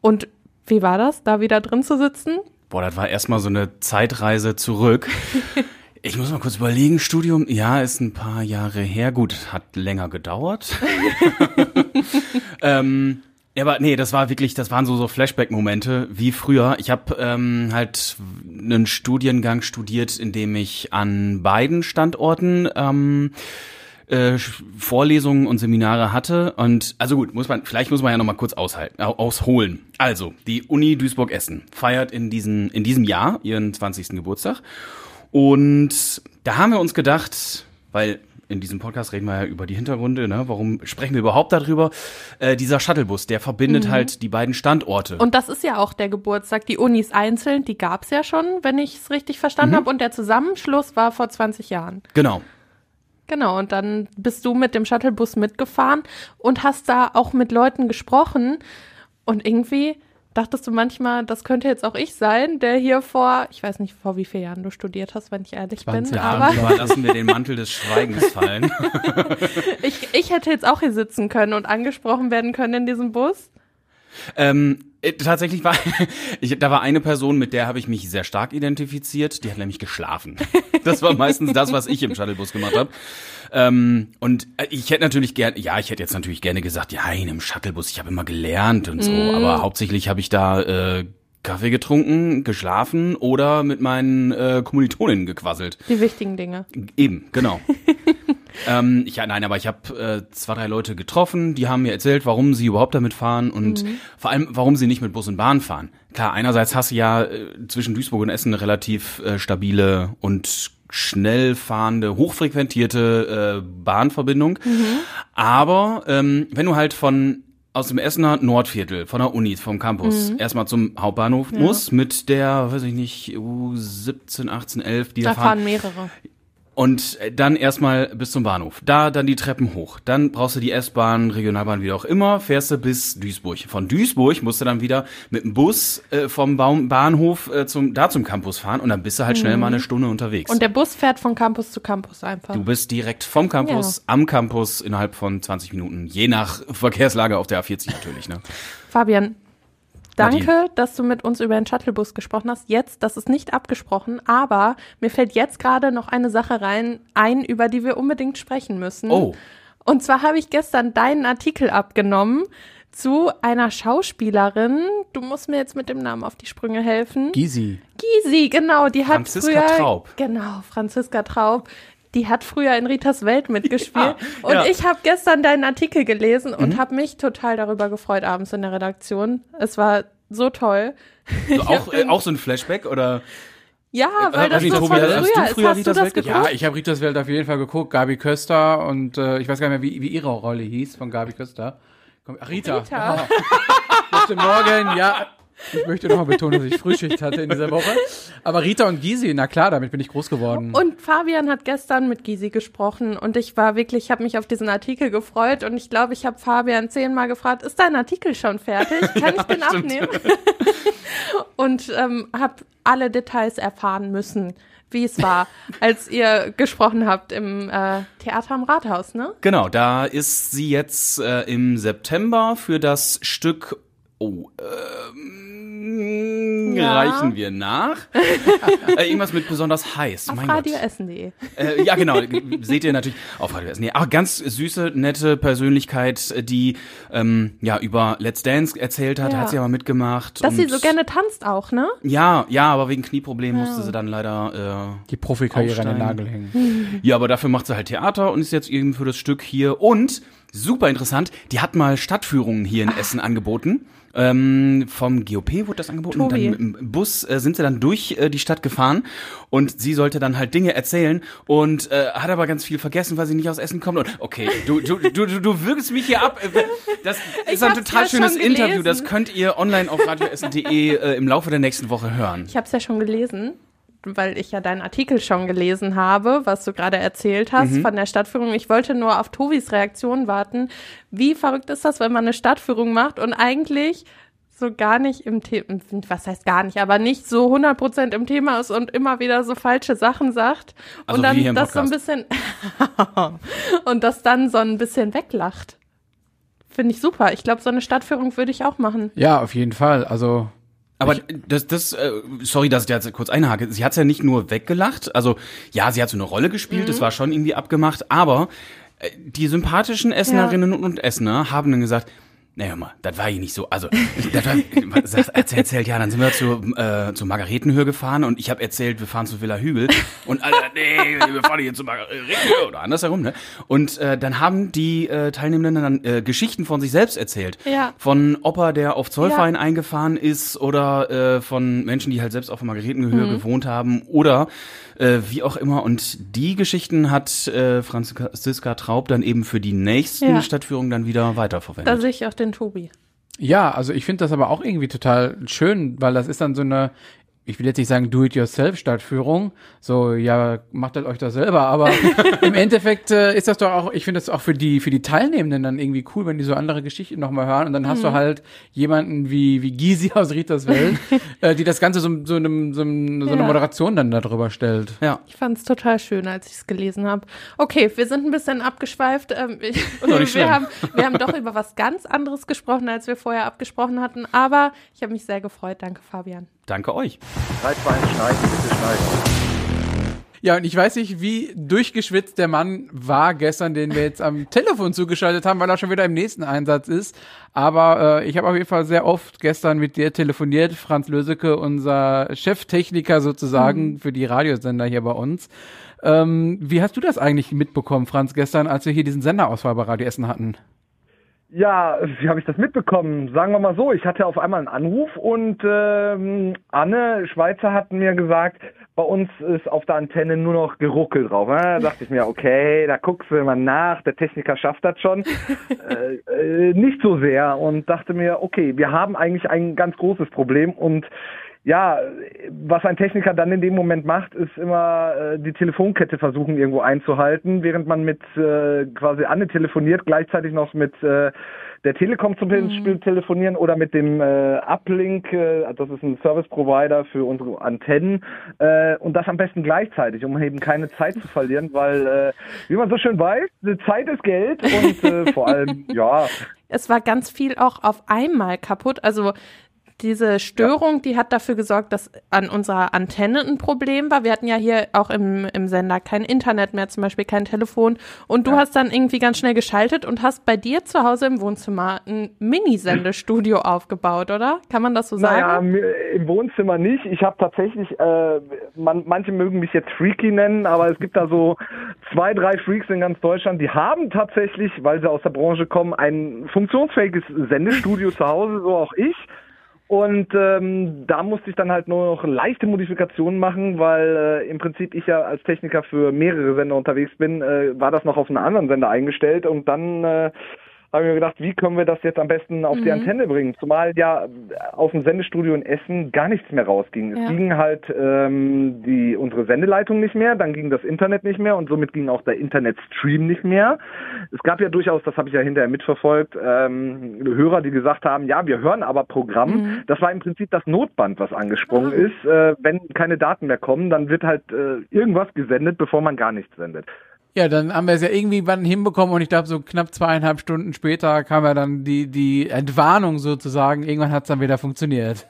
Und wie war das, da wieder drin zu sitzen? Boah, das war erstmal so eine Zeitreise zurück. Ich muss mal kurz überlegen, Studium, ja, ist ein paar Jahre her. Gut, hat länger gedauert. ähm, ja, aber nee, das war wirklich, das waren so so Flashback-Momente wie früher. Ich habe ähm, halt einen Studiengang studiert, in dem ich an beiden Standorten ähm, äh, Vorlesungen und Seminare hatte. Und also gut, muss man, vielleicht muss man ja noch mal kurz aushalten, ausholen. Also die Uni Duisburg-Essen feiert in diesem in diesem Jahr ihren 20. Geburtstag und da haben wir uns gedacht, weil in diesem Podcast reden wir ja über die Hintergründe, ne? Warum sprechen wir überhaupt darüber? Äh, dieser Shuttlebus, der verbindet mhm. halt die beiden Standorte. Und das ist ja auch der Geburtstag. Die Unis einzeln, die gab's ja schon, wenn ich es richtig verstanden mhm. habe. Und der Zusammenschluss war vor 20 Jahren. Genau. Genau, und dann bist du mit dem Shuttlebus mitgefahren und hast da auch mit Leuten gesprochen. Und irgendwie Dachtest du manchmal, das könnte jetzt auch ich sein, der hier vor, ich weiß nicht, vor wie vielen Jahren du studiert hast, wenn ich ehrlich bin. Ja, aber lassen wir den Mantel des Schweigens fallen. ich, ich hätte jetzt auch hier sitzen können und angesprochen werden können in diesem Bus. Ähm, äh, tatsächlich war, ich, da war eine Person, mit der habe ich mich sehr stark identifiziert. Die hat nämlich geschlafen. Das war meistens das, was ich im Shuttlebus gemacht habe. Ähm, und äh, ich hätte natürlich gerne, ja, ich hätte jetzt natürlich gerne gesagt, ja, in einem Shuttlebus, ich habe immer gelernt und so. Mm. Aber hauptsächlich habe ich da äh, Kaffee getrunken, geschlafen oder mit meinen äh, Kommilitoninnen gequasselt. Die wichtigen Dinge. Eben, genau. ähm, ich, ja, nein, aber ich habe äh, zwei, drei Leute getroffen, die haben mir erzählt, warum sie überhaupt damit fahren und mhm. vor allem, warum sie nicht mit Bus und Bahn fahren. Klar, einerseits hast du ja äh, zwischen Duisburg und Essen eine relativ äh, stabile und schnell fahrende, hochfrequentierte äh, Bahnverbindung. Mhm. Aber ähm, wenn du halt von aus dem Essener Nordviertel, von der Uni, vom Campus, mhm. erstmal zum Hauptbahnhof ja. muss, mit der, weiß ich nicht, U17, 18, 11, die da fahren. fahren mehrere. Und dann erstmal bis zum Bahnhof. Da dann die Treppen hoch. Dann brauchst du die S-Bahn, Regionalbahn, wie auch immer, fährst du bis Duisburg. Von Duisburg musst du dann wieder mit dem Bus äh, vom Baum Bahnhof äh, zum, da zum Campus fahren und dann bist du halt schnell mhm. mal eine Stunde unterwegs. Und der Bus fährt von Campus zu Campus einfach. Du bist direkt vom Campus, ja. am Campus innerhalb von 20 Minuten. Je nach Verkehrslage auf der A40 natürlich, ne? Fabian, Danke, Nadine. dass du mit uns über den Shuttlebus gesprochen hast. Jetzt, das ist nicht abgesprochen, aber mir fällt jetzt gerade noch eine Sache rein ein, über die wir unbedingt sprechen müssen. Oh. Und zwar habe ich gestern deinen Artikel abgenommen zu einer Schauspielerin. Du musst mir jetzt mit dem Namen auf die Sprünge helfen. Gysi. Gysi, genau. Die hat Franziska früher, Traub. Genau, Franziska Traub die hat früher in Ritas Welt mitgespielt. Ja, und ja. ich habe gestern deinen Artikel gelesen und mhm. habe mich total darüber gefreut abends in der Redaktion. Es war so toll. So auch, äh, auch so ein Flashback oder? Ja, äh, weil das so Tobi, von früher, hast du früher hast Ritas Welt geguckt? Ja, ich habe Ritas Welt auf jeden Fall geguckt. Gabi Köster und äh, ich weiß gar nicht mehr, wie, wie ihre Rolle hieß von Gabi Köster. Rita. Rita. Oh. Guten Morgen, ja. Ich möchte nochmal betonen, dass ich Frühschicht hatte in dieser Woche. Aber Rita und Gysi, na klar, damit bin ich groß geworden. Und Fabian hat gestern mit Gysi gesprochen und ich war wirklich, ich habe mich auf diesen Artikel gefreut und ich glaube, ich habe Fabian zehnmal gefragt, ist dein Artikel schon fertig? Kann ja, ich den stimmt. abnehmen? und ähm, habe alle Details erfahren müssen wie es war, als ihr gesprochen habt im äh, Theater am Rathaus, ne? Genau, da ist sie jetzt äh, im September für das Stück Oh, ähm, ja. reichen wir nach. äh, irgendwas mit besonders heiß. Auf radioessen.de. Äh, ja, genau. Seht ihr natürlich auf radioessen.de. Ach, ganz süße, nette Persönlichkeit, die ähm, ja über Let's Dance erzählt hat, ja. hat sie aber mitgemacht. Dass sie so gerne tanzt auch, ne? Ja, ja, aber wegen Knieproblemen ja. musste sie dann leider äh, die Profikarriere an den Nagel hängen. ja, aber dafür macht sie halt Theater und ist jetzt eben für das Stück hier und super interessant, die hat mal Stadtführungen hier in ah. Essen angeboten. Ähm, vom GOP wurde das angeboten. Tobi. Und dann mit dem Bus äh, sind sie dann durch äh, die Stadt gefahren und sie sollte dann halt Dinge erzählen und äh, hat aber ganz viel vergessen, weil sie nicht aus Essen kommt. Und okay, du, du, du, du, du wirkst mich hier ab. Das ist ein total schönes Interview. Das könnt ihr online auf radioessen.de äh, im Laufe der nächsten Woche hören. Ich habe es ja schon gelesen weil ich ja deinen Artikel schon gelesen habe, was du gerade erzählt hast mhm. von der Stadtführung. Ich wollte nur auf Tovis Reaktion warten. Wie verrückt ist das, wenn man eine Stadtführung macht und eigentlich so gar nicht im Thema, was heißt gar nicht, aber nicht so 100% im Thema ist und immer wieder so falsche Sachen sagt also und dann das so ein bisschen und das dann so ein bisschen weglacht. Finde ich super. Ich glaube, so eine Stadtführung würde ich auch machen. Ja, auf jeden Fall. Also aber das, das, äh, sorry, dass ich jetzt kurz einhake. Sie hat's ja nicht nur weggelacht. Also ja, sie hat so eine Rolle gespielt. Mhm. Das war schon irgendwie abgemacht. Aber äh, die sympathischen Essenerinnen ja. und Essener haben dann gesagt, naja, mal, das war hier nicht so. Also, das war, erzählt, erzählt, ja, dann sind wir zu, äh, zur Margaretenhöhe gefahren und ich habe erzählt, wir fahren zu Villa Hügel. Und alle, nee, wir fahren hier zur Margaretenhöhe oder andersherum, ne? Und äh, dann haben die äh, Teilnehmenden dann äh, Geschichten von sich selbst erzählt. Ja. Von Opa, der auf Zollverein ja. eingefahren ist oder äh, von Menschen, die halt selbst auf Margaretenhöhe mhm. gewohnt haben oder äh, wie auch immer. Und die Geschichten hat äh, Franziska Traub dann eben für die nächsten ja. Stadtführungen dann wieder weiterverwendet. Da sehe ich auch den Tobi. Ja, also ich finde das aber auch irgendwie total schön, weil das ist dann so eine ich will jetzt nicht sagen Do-it-yourself-Stadtführung, so, ja, macht halt euch das selber, aber im Endeffekt äh, ist das doch auch, ich finde das auch für die, für die Teilnehmenden dann irgendwie cool, wenn die so andere Geschichten nochmal hören und dann mhm. hast du mhm. halt jemanden wie, wie Gysi aus Ritas Welt, äh, die das Ganze so, so, einem, so, einem, so eine Moderation dann darüber stellt. Ja. Ich fand es total schön, als ich es gelesen habe. Okay, wir sind ein bisschen abgeschweift. Ähm, wir, haben, wir haben doch über was ganz anderes gesprochen, als wir vorher abgesprochen hatten, aber ich habe mich sehr gefreut. Danke, Fabian. Danke euch. 3, 2, 1, schneiden, bitte schneiden. Ja, und ich weiß nicht, wie durchgeschwitzt der Mann war gestern, den wir jetzt am Telefon zugeschaltet haben, weil er schon wieder im nächsten Einsatz ist. Aber äh, ich habe auf jeden Fall sehr oft gestern mit dir telefoniert, Franz Löseke, unser Cheftechniker sozusagen mhm. für die Radiosender hier bei uns. Ähm, wie hast du das eigentlich mitbekommen, Franz, gestern, als wir hier diesen Senderauswahl bei Radio Essen hatten? Ja, wie habe ich das mitbekommen? Sagen wir mal so, ich hatte auf einmal einen Anruf und ähm, Anne Schweizer hat mir gesagt, bei uns ist auf der Antenne nur noch geruckelt drauf. Da dachte ich mir, okay, da guckst du mal nach, der Techniker schafft das schon. äh, äh, nicht so sehr und dachte mir, okay, wir haben eigentlich ein ganz großes Problem und ja, was ein Techniker dann in dem Moment macht, ist immer äh, die Telefonkette versuchen irgendwo einzuhalten, während man mit äh, quasi Anne telefoniert, gleichzeitig noch mit äh, der Telekom zum Beispiel mhm. telefonieren oder mit dem äh, Uplink, äh, das ist ein Service Provider für unsere Antennen äh, und das am besten gleichzeitig, um eben keine Zeit zu verlieren, weil äh, wie man so schön weiß, Zeit ist Geld und äh, vor allem ja. Es war ganz viel auch auf einmal kaputt. Also diese Störung, ja. die hat dafür gesorgt, dass an unserer Antenne ein Problem war. Wir hatten ja hier auch im, im Sender kein Internet mehr, zum Beispiel kein Telefon. Und du ja. hast dann irgendwie ganz schnell geschaltet und hast bei dir zu Hause im Wohnzimmer ein Mini-Sendestudio aufgebaut, oder? Kann man das so sagen? Naja, im Wohnzimmer nicht. Ich habe tatsächlich, äh, man, manche mögen mich jetzt Freaky nennen, aber es gibt da so zwei, drei Freaks in ganz Deutschland, die haben tatsächlich, weil sie aus der Branche kommen, ein funktionsfähiges Sendestudio zu Hause, so auch ich. Und ähm, da musste ich dann halt nur noch leichte Modifikationen machen, weil äh, im Prinzip ich ja als Techniker für mehrere Sender unterwegs bin, äh, war das noch auf einen anderen Sender eingestellt und dann äh, habe ich mir gedacht, wie können wir das jetzt am besten auf Mhm. die Antenne bringen? Zumal ja aus dem Sendestudio in Essen gar nichts mehr rausging. Ja. Es ging halt ähm, die unsere Sendeleitung nicht mehr, dann ging das Internet nicht mehr und somit ging auch der Internetstream nicht mehr. Es gab ja durchaus, das habe ich ja hinterher mitverfolgt, ähm, Hörer, die gesagt haben, ja, wir hören aber Programm. Mhm. Das war im Prinzip das Notband, was angesprungen Ah. ist. Äh, wenn keine Daten mehr kommen, dann wird halt äh, irgendwas gesendet, bevor man gar nichts sendet. Ja, dann haben wir es ja irgendwie wann hinbekommen und ich glaube, so knapp zweieinhalb Stunden später kam ja dann die, die Entwarnung sozusagen. Irgendwann hat es dann wieder funktioniert.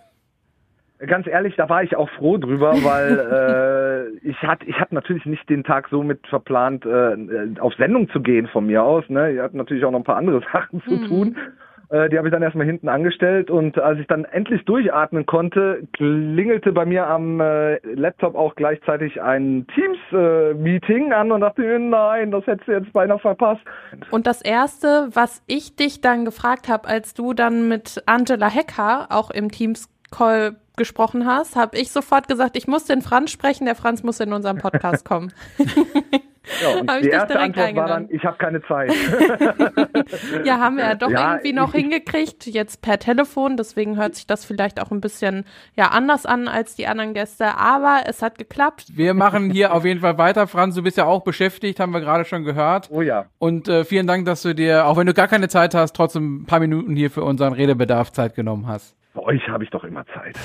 Ganz ehrlich, da war ich auch froh drüber, weil äh, ich hatte ich hatte natürlich nicht den Tag so mit verplant, äh, auf Sendung zu gehen von mir aus. Ne? Ihr habt natürlich auch noch ein paar andere Sachen zu tun. Äh, die habe ich dann erstmal hinten angestellt und als ich dann endlich durchatmen konnte, klingelte bei mir am äh, Laptop auch gleichzeitig ein Teams-Meeting an und dachte mir, nein, das hättest du jetzt beinahe verpasst. Und das erste, was ich dich dann gefragt habe, als du dann mit Angela Hecker auch im Teams-Call gesprochen hast, habe ich sofort gesagt, ich muss den Franz sprechen, der Franz muss in unseren Podcast kommen. Ja, und Hab ich die erste Antwort war dann, ich habe keine Zeit. Ja, haben wir ja doch Ja, irgendwie noch ich- hingekriegt, jetzt per Telefon, deswegen hört sich das vielleicht auch ein bisschen ja anders an als die anderen Gäste, aber es hat geklappt. Wir machen hier auf jeden Fall weiter. Franz, du bist ja auch beschäftigt, haben wir gerade schon gehört. oh ja. Und äh, vielen Dank, dass du dir, auch wenn du gar keine Zeit hast, trotzdem ein paar Minuten hier für unseren Redebedarf Zeit genommen hast. Bei euch habe ich doch immer Zeit.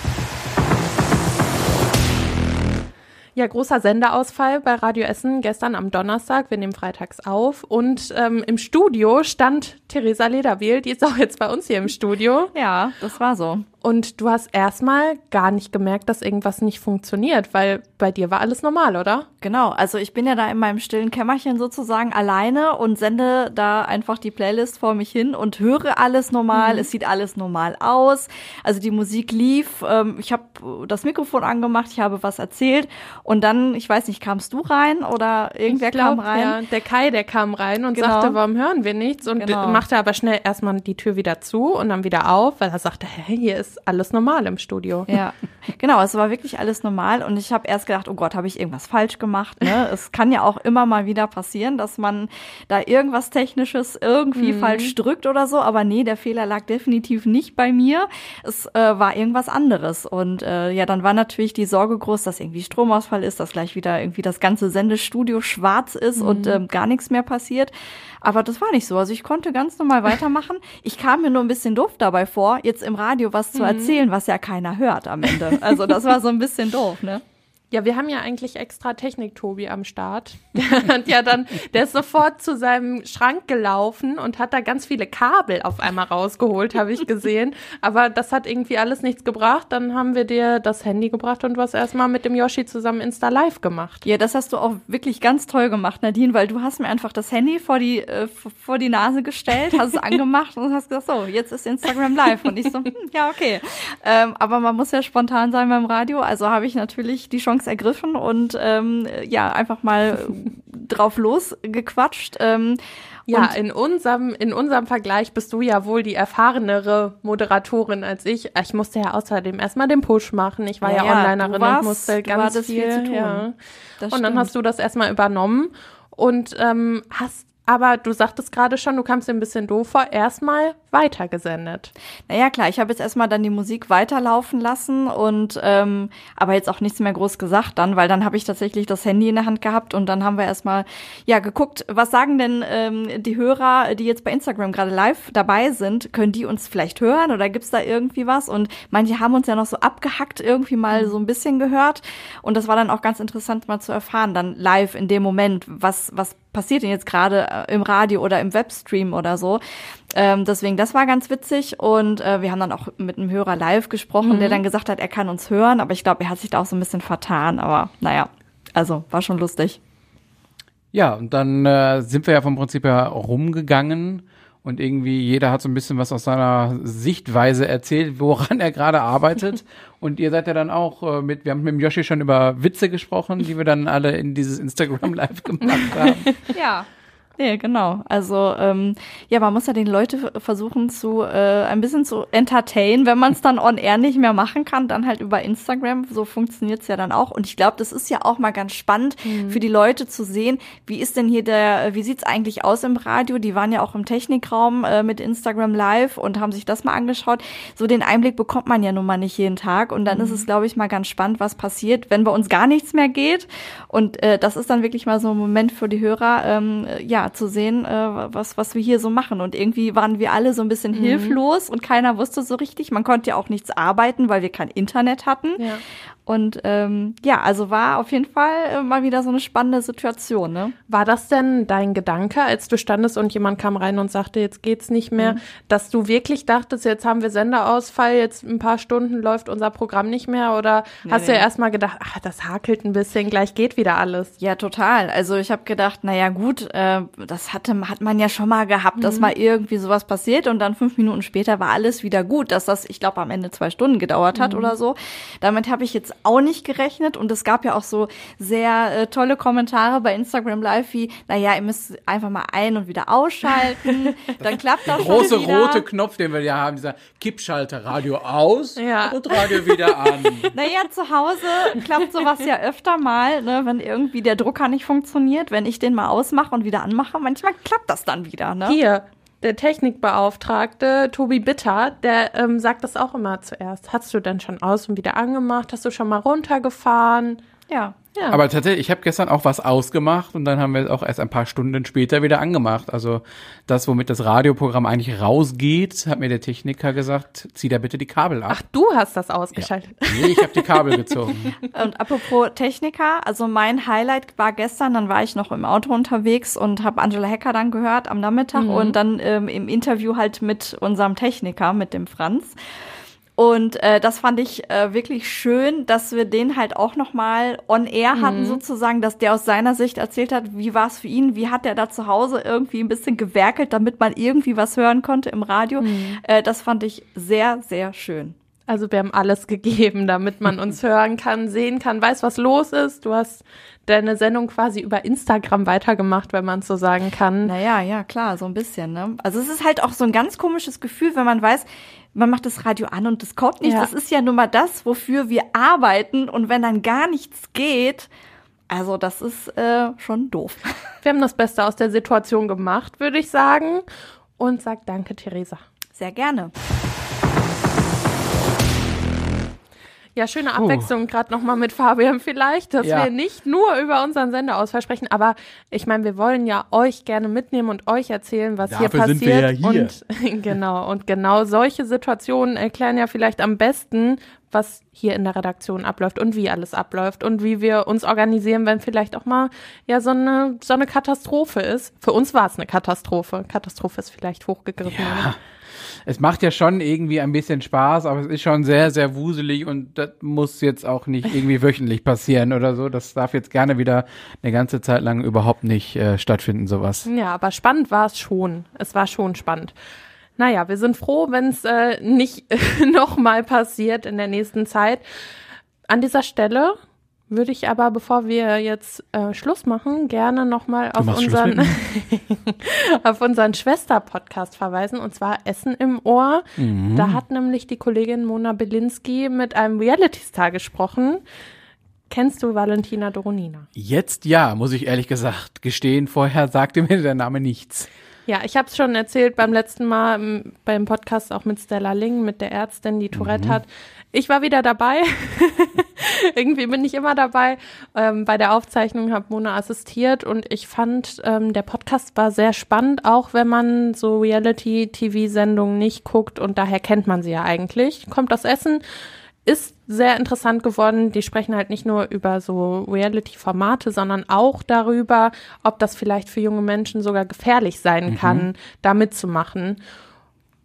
Ja, großer Sendeausfall bei Radio Essen gestern am Donnerstag. Wir nehmen freitags auf. Und ähm, im Studio stand Theresa Lederwiel. Die ist auch jetzt bei uns hier im Studio. Ja, das war so. Und du hast erstmal gar nicht gemerkt, dass irgendwas nicht funktioniert, weil bei dir war alles normal, oder? Genau, also ich bin ja da in meinem stillen Kämmerchen sozusagen alleine und sende da einfach die Playlist vor mich hin und höre alles normal. Es sieht alles normal aus. Also die Musik lief. Ähm, ich habe das Mikrofon angemacht, ich habe was erzählt und dann, ich weiß nicht, kamst du rein oder irgendwer glaub, kam rein? Ja, der Kai, der kam rein und Genau. sagte, warum hören wir nichts? Und Genau. machte aber schnell erstmal die Tür wieder zu und dann wieder auf, weil er sagte, hä, hier ist alles normal im Studio. Ja, genau, es war wirklich alles normal und ich habe erst gedacht, oh Gott, habe ich irgendwas falsch gemacht. Ne? Es kann ja auch immer mal wieder passieren, dass man da irgendwas Technisches irgendwie falsch drückt oder so, aber nee, der Fehler lag definitiv nicht bei mir. Es äh, war irgendwas anderes und äh, ja, dann war natürlich die Sorge groß, dass irgendwie Stromausfall ist, dass gleich wieder irgendwie das ganze Sendestudio schwarz ist und ähm, gar nichts mehr passiert. Aber das war nicht so. Also ich konnte ganz normal weitermachen. Ich kam mir nur ein bisschen doof dabei vor, jetzt im Radio was zu erzählen, was ja keiner hört am Ende. Also das war so ein bisschen doof, ne? Ja, wir haben ja eigentlich extra Technik-Tobi am Start. Hat ja dann, der ist sofort zu seinem Schrank gelaufen und hat da ganz viele Kabel auf einmal rausgeholt, habe ich gesehen. Aber das hat irgendwie alles nichts gebracht. Dann haben wir dir das Handy gebracht und hast erstmal mit dem Yoshi zusammen Insta Live gemacht. Ja, das hast du auch wirklich ganz toll gemacht, Nadine, weil du hast mir einfach das Handy vor die, äh, vor die Nase gestellt, hast es angemacht und hast gesagt, so, jetzt ist Instagram live. Und ich so, hm, ja, okay. Ähm, aber man muss ja spontan sein beim Radio, also habe ich natürlich die Chance ergriffen und ähm, ja, einfach mal drauf losgequatscht. Ähm, Ja, und in unserem, in unserem Vergleich bist du ja wohl die erfahrenere Moderatorin als ich. Ich musste ja außerdem erstmal den Push machen. Ich war ja, Ja, Onlinerin warst- und musste ganz viel, viel zu tun. Ja. Und dann stimmt. hast du das erstmal übernommen und ähm, hast aber du sagtest gerade schon, du kamst dir ein bisschen doof vor, erstmal weitergesendet. Naja, klar, ich habe jetzt erstmal dann die Musik weiterlaufen lassen und ähm, aber jetzt auch nichts mehr groß gesagt dann, weil dann habe ich tatsächlich das Handy in der Hand gehabt und dann haben wir erstmal ja geguckt, was sagen denn ähm, die Hörer, die jetzt bei Instagram gerade live dabei sind, können die uns vielleicht hören oder gibt's da irgendwie was? Und manche haben uns ja noch so abgehackt irgendwie mal so ein bisschen gehört und das war dann auch ganz interessant mal zu erfahren, dann live in dem Moment, was was passiert denn jetzt gerade äh, im Radio oder im Webstream oder so. Ähm, deswegen, das war ganz witzig und äh, wir haben dann auch mit einem Hörer live gesprochen, der dann gesagt hat, er kann uns hören, aber ich glaube, er hat sich da auch so ein bisschen vertan, aber naja, also war schon lustig. Ja, und dann äh, sind wir ja vom Prinzip her rumgegangen und irgendwie jeder hat so ein bisschen was aus seiner Sichtweise erzählt, woran er gerade arbeitet. und ihr seid ja dann auch äh, mit, wir haben mit dem Yoshi schon über Witze gesprochen, die wir dann alle in dieses Instagram Live gemacht haben. Ja. Nee, genau. Also ähm, ja, man muss ja den Leute versuchen zu äh, ein bisschen zu entertainen, wenn man es dann on air nicht mehr machen kann, dann halt über Instagram. So funktioniert's ja dann auch. Und ich glaube, das ist ja auch mal ganz spannend mhm. für die Leute zu sehen, wie ist denn hier der, wie sieht's eigentlich aus im Radio? Die waren ja auch im Technikraum äh, mit Instagram Live und haben sich das mal angeschaut. So den Einblick bekommt man ja nun mal nicht jeden Tag. Und dann mhm. ist es, glaube ich, mal ganz spannend, was passiert, wenn bei uns gar nichts mehr geht. Und äh, das ist dann wirklich mal so ein Moment für die Hörer, ähm, ja, zu sehen, äh, was, was wir hier so machen. Und irgendwie waren wir alle so ein bisschen mhm. hilflos und keiner wusste so richtig. Man konnte ja auch nichts arbeiten, weil wir kein Internet hatten. Ja. Und ähm, ja, also war auf jeden Fall äh, mal wieder so eine spannende Situation. Ne? War das denn dein Gedanke, als du standest und jemand kam rein und sagte, jetzt geht's nicht mehr, mhm. dass du wirklich dachtest, jetzt haben wir Senderausfall, jetzt ein paar Stunden läuft unser Programm nicht mehr? Oder nee, hast nee. du ja erstmal gedacht, ach, das hakelt ein bisschen, gleich geht wieder alles? Ja, total. Also ich habe gedacht, naja gut, äh, das hatte, hat man ja schon mal gehabt, mhm. dass mal irgendwie sowas passiert und dann fünf Minuten später war alles wieder gut, dass das, ich glaube, am Ende zwei Stunden gedauert hat mhm. oder so. Damit habe ich jetzt auch nicht gerechnet und es gab ja auch so sehr äh, tolle Kommentare bei Instagram Live wie, naja, ihr müsst einfach mal ein- und wieder ausschalten, dann klappt das Der große rote Knopf, den wir ja haben, dieser Kippschalter, Radio aus ja. und Radio wieder an. Naja, zu Hause klappt sowas ja öfter mal, ne, wenn irgendwie der Drucker nicht funktioniert, wenn ich den mal ausmache und wieder anmache, manchmal klappt das dann wieder. Ne? Hier, der Technikbeauftragte Tobi Bitter, der ähm, sagt das auch immer zuerst. Hast du denn schon aus und wieder angemacht? Hast du schon mal runtergefahren? Ja. Ja. Aber tatsächlich, ich habe gestern auch was ausgemacht und dann haben wir es auch erst ein paar Stunden später wieder angemacht. Also das, womit das Radioprogramm eigentlich rausgeht, hat mir der Techniker gesagt, zieh da bitte die Kabel ab. Ach, du hast das ausgeschaltet. Ja. Nee, ich habe die Kabel gezogen. Und apropos Techniker, also mein Highlight war gestern, dann war ich noch im Auto unterwegs und habe Angela Hecker dann gehört am Nachmittag mhm. und dann ähm, im Interview halt mit unserem Techniker, mit dem Franz. Und äh, das fand ich äh, wirklich schön, dass wir den halt auch noch mal on air mhm. hatten sozusagen, dass der aus seiner Sicht erzählt hat, wie war es für ihn, wie hat er da zu Hause irgendwie ein bisschen gewerkelt, damit man irgendwie was hören konnte im Radio. Mhm. Äh, das fand ich sehr, sehr schön. Also wir haben alles gegeben, damit man uns hören kann, sehen kann, weiß, was los ist. Du hast deine Sendung quasi über Instagram weitergemacht, wenn man so sagen kann. Naja, ja, klar, so ein bisschen. Ne? Also es ist halt auch so ein ganz komisches Gefühl, wenn man weiß, man macht das Radio an und das kommt nicht. Ja. Das ist ja nun mal das, wofür wir arbeiten. Und wenn dann gar nichts geht, also das ist äh, schon doof. Wir haben das Beste aus der Situation gemacht, würde ich sagen. Und sag danke, Theresa. Sehr gerne. Ja, schöne Abwechslung, uh. gerade nochmal mit Fabian vielleicht, dass ja. wir nicht nur über unseren Senderausfall sprechen, aber ich meine, wir wollen ja euch gerne mitnehmen und euch erzählen, was Dafür hier passiert. Sind wir ja hier. Und genau, und genau solche Situationen erklären ja vielleicht am besten, was hier in der Redaktion abläuft und wie alles abläuft und wie wir uns organisieren, wenn vielleicht auch mal ja so eine so eine Katastrophe ist. Für uns war es eine Katastrophe. Katastrophe ist vielleicht hochgegriffen. Ja es macht ja schon irgendwie ein bisschen Spaß, aber es ist schon sehr, sehr wuselig und das muss jetzt auch nicht irgendwie wöchentlich passieren oder so. Das darf jetzt gerne wieder eine ganze Zeit lang überhaupt nicht äh, stattfinden, sowas. Ja, aber spannend war es schon. Es war schon spannend. Naja, wir sind froh, wenn es äh, nicht nochmal passiert in der nächsten Zeit. An dieser Stelle würde ich aber, bevor wir jetzt äh, Schluss machen, gerne nochmal auf unseren, auf unseren Schwester-Podcast verweisen, und zwar Essen im Ohr. Mhm. Da hat nämlich die Kollegin Mona Belinsky mit einem Reality-Star gesprochen. Kennst du Valentina Doronina? Jetzt ja, muss ich ehrlich gesagt gestehen. Vorher sagte mir der Name nichts. Ja, ich habe es schon erzählt beim letzten Mal beim Podcast auch mit Stella Ling, mit der Ärztin, die Tourette mhm. hat. Ich war wieder dabei. Irgendwie bin ich immer dabei. Ähm, bei der Aufzeichnung habe Mona assistiert und ich fand, ähm, der Podcast war sehr spannend, auch wenn man so Reality-TV-Sendungen nicht guckt und daher kennt man sie ja eigentlich. Kommt das Essen, ist sehr interessant geworden. Die sprechen halt nicht nur über so Reality-Formate, sondern auch darüber, ob das vielleicht für junge Menschen sogar gefährlich sein mhm. kann, da mitzumachen.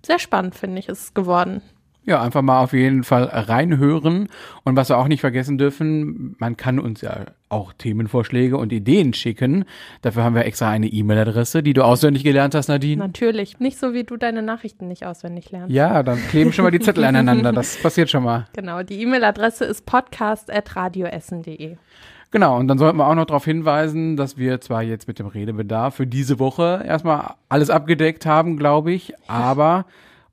Sehr spannend, finde ich, ist es geworden. Ja, einfach mal auf jeden Fall reinhören. Und was wir auch nicht vergessen dürfen, man kann uns ja auch Themenvorschläge und Ideen schicken. Dafür haben wir extra eine E-Mail-Adresse, die du auswendig gelernt hast, Nadine. Natürlich. Nicht so, wie du deine Nachrichten nicht auswendig lernst. Ja, dann kleben schon mal die Zettel aneinander. Das passiert schon mal. Genau. Die E-Mail-Adresse ist podcast.radioessen.de. Genau, und dann sollten wir auch noch darauf hinweisen, dass wir zwar jetzt mit dem Redebedarf für diese Woche erstmal alles abgedeckt haben, glaube ich, aber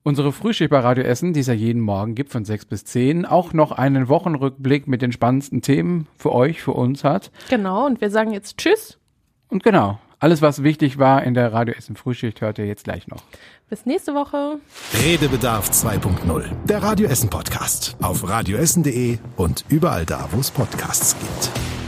unsere Frühschicht bei Radio Essen, die es ja jeden Morgen gibt von sechs bis zehn, auch noch einen Wochenrückblick mit den spannendsten Themen für euch, für uns hat. Genau, und wir sagen jetzt Tschüss. Und genau, alles, was wichtig war in der Radio Essen Frühschicht, hört ihr jetzt gleich noch. Bis nächste Woche. Redebedarf 2.0, der Radio Essen Podcast. Auf radioessen.de und überall da, wo es Podcasts gibt.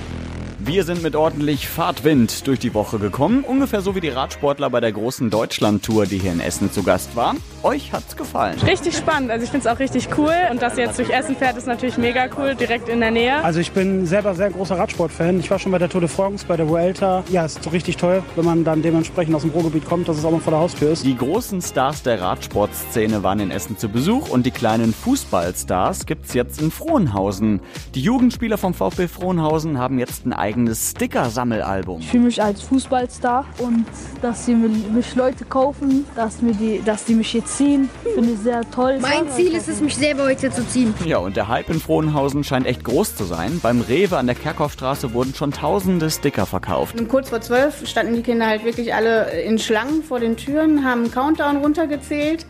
Wir sind mit ordentlich Fahrtwind durch die Woche gekommen, ungefähr so wie die Radsportler bei der großen Deutschland-Tour, die hier in Essen zu Gast war. Euch hat's gefallen? Richtig spannend, also ich finde es auch richtig cool und dass ihr jetzt durch Essen fährt, ist natürlich mega cool, direkt in der Nähe. Also ich bin selber sehr großer Radsport-Fan. Ich war schon bei der Tour de France, bei der Vuelta. Ja, ist richtig toll, wenn man dann dementsprechend aus dem Ruhrgebiet kommt, dass es auch mal vor der Haustür ist. Die großen Stars der Radsportszene waren in Essen zu Besuch und die kleinen Fußballstars gibt's jetzt in Frohnhausen. Die Jugendspieler vom VfB Frohnhausen haben jetzt ein eigenes Sticker-Sammelalbum. Ich fühle mich als Fußballstar und dass sie mich Leute kaufen, dass, mir die, dass die mich jetzt ziehen, finde ich sehr toll. Mein Ziel ist es, mich selber heute zu ziehen. Ja, und der Hype in Frohnhausen scheint echt groß zu sein. Beim Rewe an der Kerkhoffstraße wurden schon tausende Sticker verkauft. Und kurz vor zwölf standen die Kinder halt wirklich alle in Schlangen vor den Türen, haben einen Countdown runtergezählt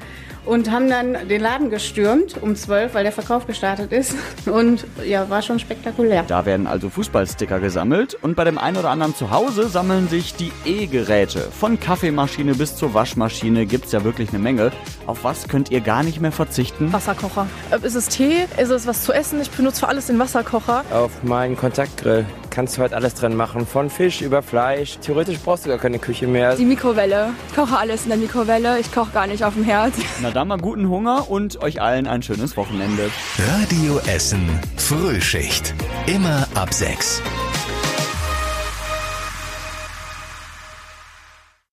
und haben dann den Laden gestürmt um 12, weil der Verkauf gestartet ist. Und ja, war schon spektakulär. Da werden also Fußballsticker gesammelt und bei dem einen oder anderen zu Hause sammeln sich die E-Geräte. Von Kaffeemaschine bis zur Waschmaschine gibt's ja wirklich eine Menge. Auf was könnt ihr gar nicht mehr verzichten? Wasserkocher. Ist es Tee? Ist es was zu essen? Ich benutze für alles den Wasserkocher. Auf meinen Kontaktgrill kannst du halt alles drin machen. Von Fisch über Fleisch. Theoretisch brauchst du gar keine Küche mehr. Die Mikrowelle. Ich koche alles in der Mikrowelle. Ich koche gar nicht auf dem Herd. Na dann mal guten Hunger und euch allen ein schönes Wochenende. Radio Essen Frühschicht. Immer ab 6.